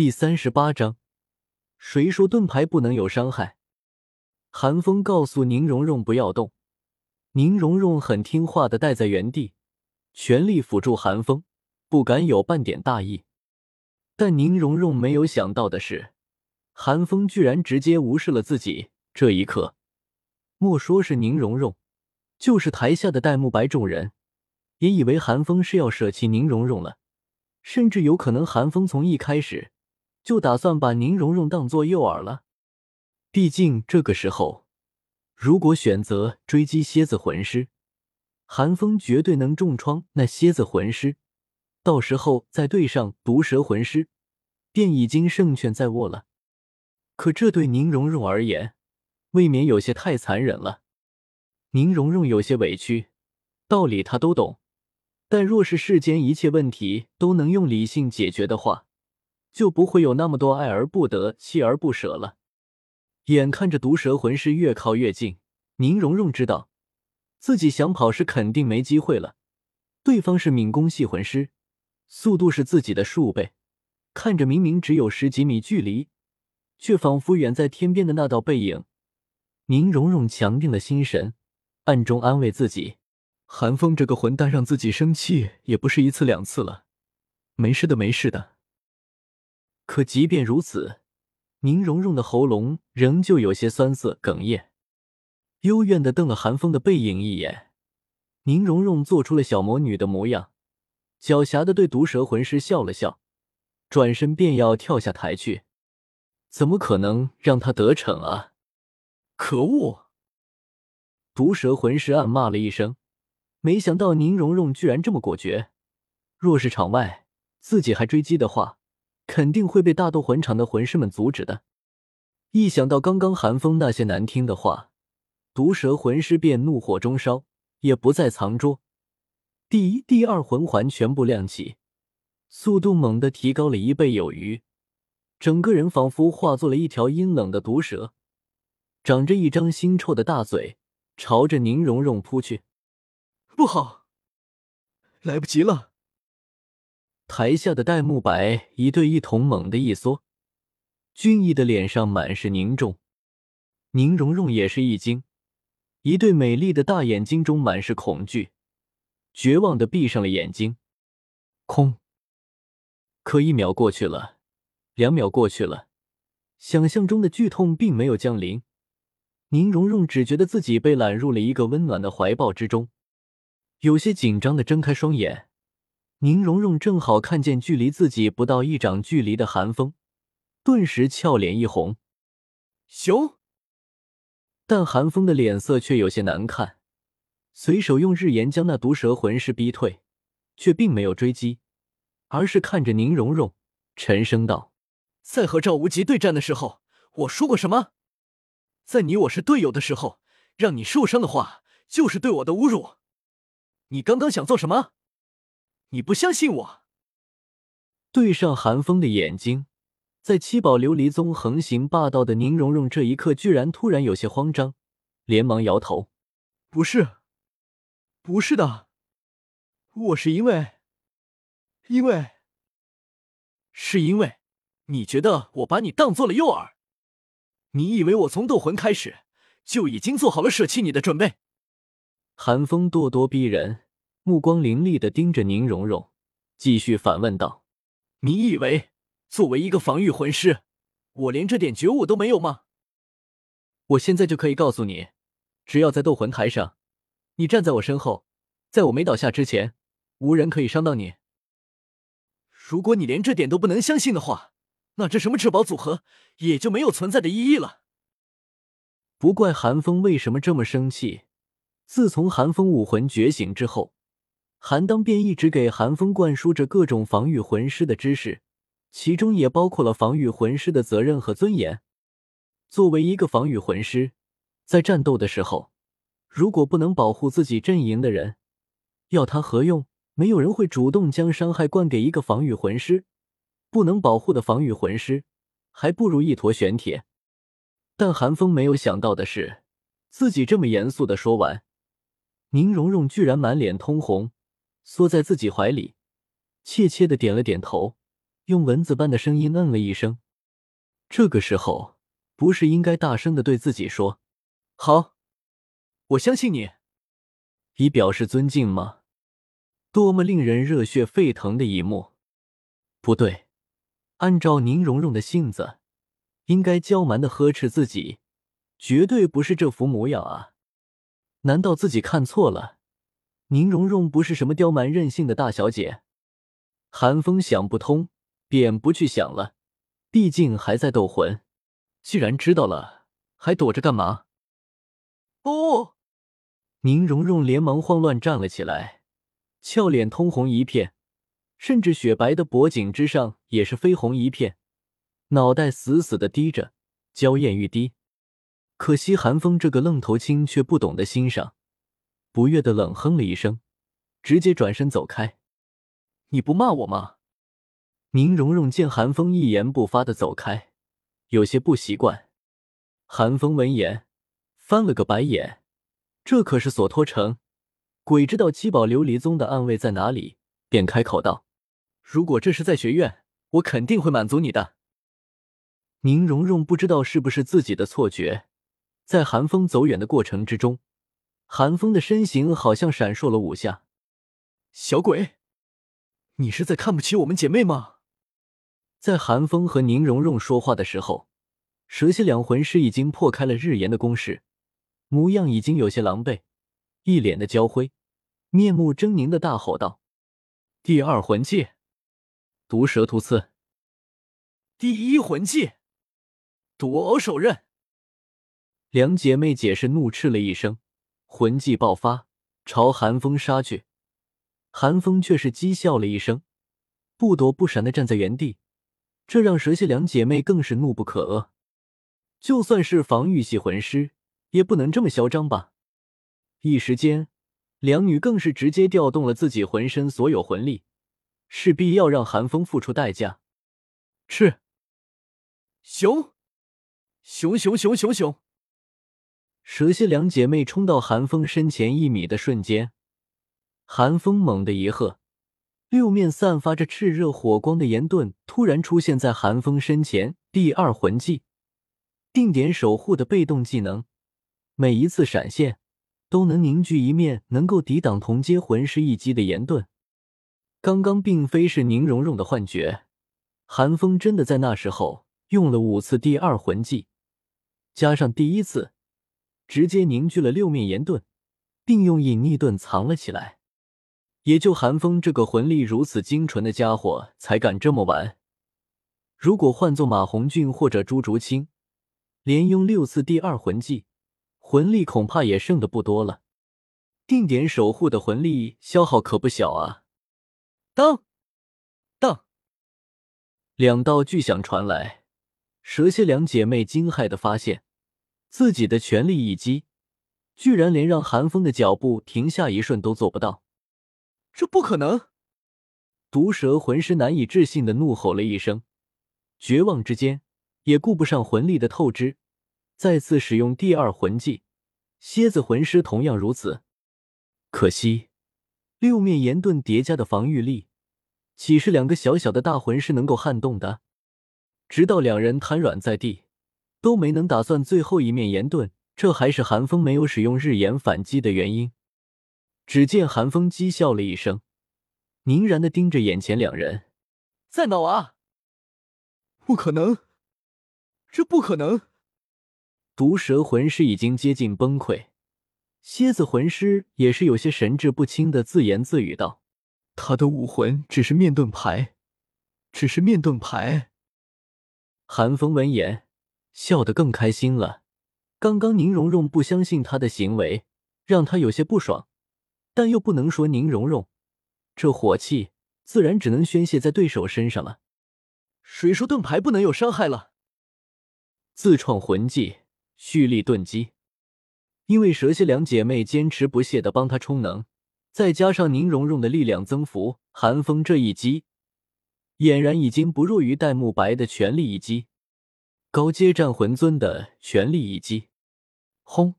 第三十八章，谁说盾牌不能有伤害？韩风告诉宁荣荣不要动，宁荣荣很听话的待在原地，全力辅助韩风，不敢有半点大意。但宁荣荣没有想到的是，韩风居然直接无视了自己。这一刻，莫说是宁荣荣，就是台下的戴沐白众人，也以为韩风是要舍弃宁荣荣了，甚至有可能韩风从一开始。就打算把宁荣荣当做诱饵了。毕竟这个时候，如果选择追击蝎子魂师，韩风绝对能重创那蝎子魂师。到时候再对上毒蛇魂师，便已经胜券在握了。可这对宁荣荣而言，未免有些太残忍了。宁荣荣有些委屈，道理他都懂，但若是世间一切问题都能用理性解决的话。就不会有那么多爱而不得、弃而不舍了。眼看着毒蛇魂师越靠越近，宁荣荣知道自己想跑是肯定没机会了。对方是敏攻系魂师，速度是自己的数倍。看着明明只有十几米距离，却仿佛远在天边的那道背影，宁荣荣强定了心神，暗中安慰自己：韩风这个混蛋让自己生气也不是一次两次了，没事的，没事的。可即便如此，宁荣荣的喉咙仍旧有些酸涩哽咽，幽怨的瞪了韩风的背影一眼。宁荣荣做出了小魔女的模样，狡黠的对毒蛇魂师笑了笑，转身便要跳下台去。怎么可能让他得逞啊！可恶！毒蛇魂师暗骂了一声，没想到宁荣荣居然这么果决。若是场外自己还追击的话，肯定会被大斗魂场的魂师们阻止的。一想到刚刚寒风那些难听的话，毒蛇魂师便怒火中烧，也不再藏拙。第一、第二魂环全部亮起，速度猛地提高了一倍有余，整个人仿佛化作了一条阴冷的毒蛇，长着一张腥臭的大嘴，朝着宁荣荣扑去。不好，来不及了！台下的戴沐白一对一瞳猛地一缩，俊逸的脸上满是凝重。宁荣荣也是一惊，一对美丽的大眼睛中满是恐惧，绝望的闭上了眼睛。空。可一秒过去了，两秒过去了，想象中的剧痛并没有降临。宁荣荣只觉得自己被揽入了一个温暖的怀抱之中，有些紧张的睁开双眼。宁荣荣正好看见距离自己不到一掌距离的寒风，顿时俏脸一红。熊，但寒风的脸色却有些难看，随手用日炎将那毒蛇魂师逼退，却并没有追击，而是看着宁荣荣，沉声道：“在和赵无极对战的时候，我说过什么？在你我是队友的时候，让你受伤的话，就是对我的侮辱。你刚刚想做什么？”你不相信我？对上寒风的眼睛，在七宝琉璃宗横行霸道的宁荣荣这一刻，居然突然有些慌张，连忙摇头：“不是，不是的，我是因为，因为，是因为你觉得我把你当做了诱饵？你以为我从斗魂开始就已经做好了舍弃你的准备？”寒风咄咄逼人。目光凌厉的盯着宁荣荣，继续反问道：“你以为作为一个防御魂师，我连这点觉悟都没有吗？我现在就可以告诉你，只要在斗魂台上，你站在我身后，在我没倒下之前，无人可以伤到你。如果你连这点都不能相信的话，那这什么至宝组合也就没有存在的意义了。不怪寒风为什么这么生气，自从寒风武魂觉醒之后。韩当便一直给韩风灌输着各种防御魂师的知识，其中也包括了防御魂师的责任和尊严。作为一个防御魂师，在战斗的时候，如果不能保护自己阵营的人，要他何用？没有人会主动将伤害灌给一个防御魂师。不能保护的防御魂师，还不如一坨玄铁。但韩风没有想到的是，自己这么严肃的说完，宁荣荣居然满脸通红。缩在自己怀里，怯怯的点了点头，用蚊子般的声音嗯了一声。这个时候，不是应该大声的对自己说：“好，我相信你”，以表示尊敬吗？多么令人热血沸腾的一幕！不对，按照宁荣荣的性子，应该娇蛮的呵斥自己，绝对不是这副模样啊！难道自己看错了？宁荣荣不是什么刁蛮任性的大小姐。韩风想不通，便不去想了。毕竟还在斗魂，既然知道了，还躲着干嘛？哦！宁荣荣连忙慌乱站了起来，俏脸通红一片，甚至雪白的脖颈之上也是绯红一片，脑袋死死的低着，娇艳欲滴。可惜韩风这个愣头青却不懂得欣赏。不悦的冷哼了一声，直接转身走开。你不骂我吗？宁荣荣见韩风一言不发的走开，有些不习惯。韩风闻言翻了个白眼，这可是索托城，鬼知道七宝琉璃宗的暗卫在哪里，便开口道：“如果这是在学院，我肯定会满足你的。”宁荣荣不知道是不是自己的错觉，在韩风走远的过程之中。韩风的身形好像闪烁了五下，小鬼，你是在看不起我们姐妹吗？在韩风和宁荣荣说话的时候，蛇蝎两魂师已经破开了日炎的攻势，模样已经有些狼狈，一脸的焦灰，面目狰狞的大吼道：“第二魂技，毒蛇突刺；第一魂技，毒偶手刃。”两姐妹解释怒斥了一声。魂技爆发，朝寒风杀去。寒风却是讥笑了一声，不躲不闪的站在原地，这让蛇蝎两姐妹更是怒不可遏。就算是防御系魂师，也不能这么嚣张吧？一时间，两女更是直接调动了自己浑身所有魂力，势必要让寒风付出代价。赤熊，熊熊熊熊熊。蛇蝎两姐妹冲到寒风身前一米的瞬间，寒风猛地一喝，六面散发着炽热火光的岩盾突然出现在寒风身前。第二魂技，定点守护的被动技能，每一次闪现都能凝聚一面能够抵挡同阶魂师一击的岩盾。刚刚并非是宁荣荣的幻觉，寒风真的在那时候用了五次第二魂技，加上第一次。直接凝聚了六面岩盾，并用隐匿盾藏了起来。也就寒风这个魂力如此精纯的家伙才敢这么玩。如果换做马红俊或者朱竹清，连用六次第二魂技，魂力恐怕也剩的不多了。定点守护的魂力消耗可不小啊！当当，两道巨响传来，蛇蝎两姐妹惊骇的发现。自己的全力一击，居然连让寒风的脚步停下一瞬都做不到，这不可能！毒蛇魂师难以置信的怒吼了一声，绝望之间也顾不上魂力的透支，再次使用第二魂技。蝎子魂师同样如此，可惜六面岩盾叠加的防御力，岂是两个小小的大魂师能够撼动的？直到两人瘫软在地。都没能打算最后一面岩盾，这还是寒风没有使用日炎反击的原因。只见寒风讥笑了一声，凝然的盯着眼前两人，在闹啊！不可能，这不可能！毒蛇魂师已经接近崩溃，蝎子魂师也是有些神志不清的自言自语道：“他的武魂只是面盾牌，只是面盾牌。”寒风闻言。笑得更开心了。刚刚宁荣荣不相信他的行为，让他有些不爽，但又不能说宁荣荣，这火气自然只能宣泄在对手身上了。谁说盾牌不能有伤害了？自创魂技蓄力盾击，因为蛇蝎两姐妹坚持不懈的帮他充能，再加上宁荣荣的力量增幅，寒风这一击，俨然已经不弱于戴沐白的全力一击。高阶战魂尊的全力一击，轰！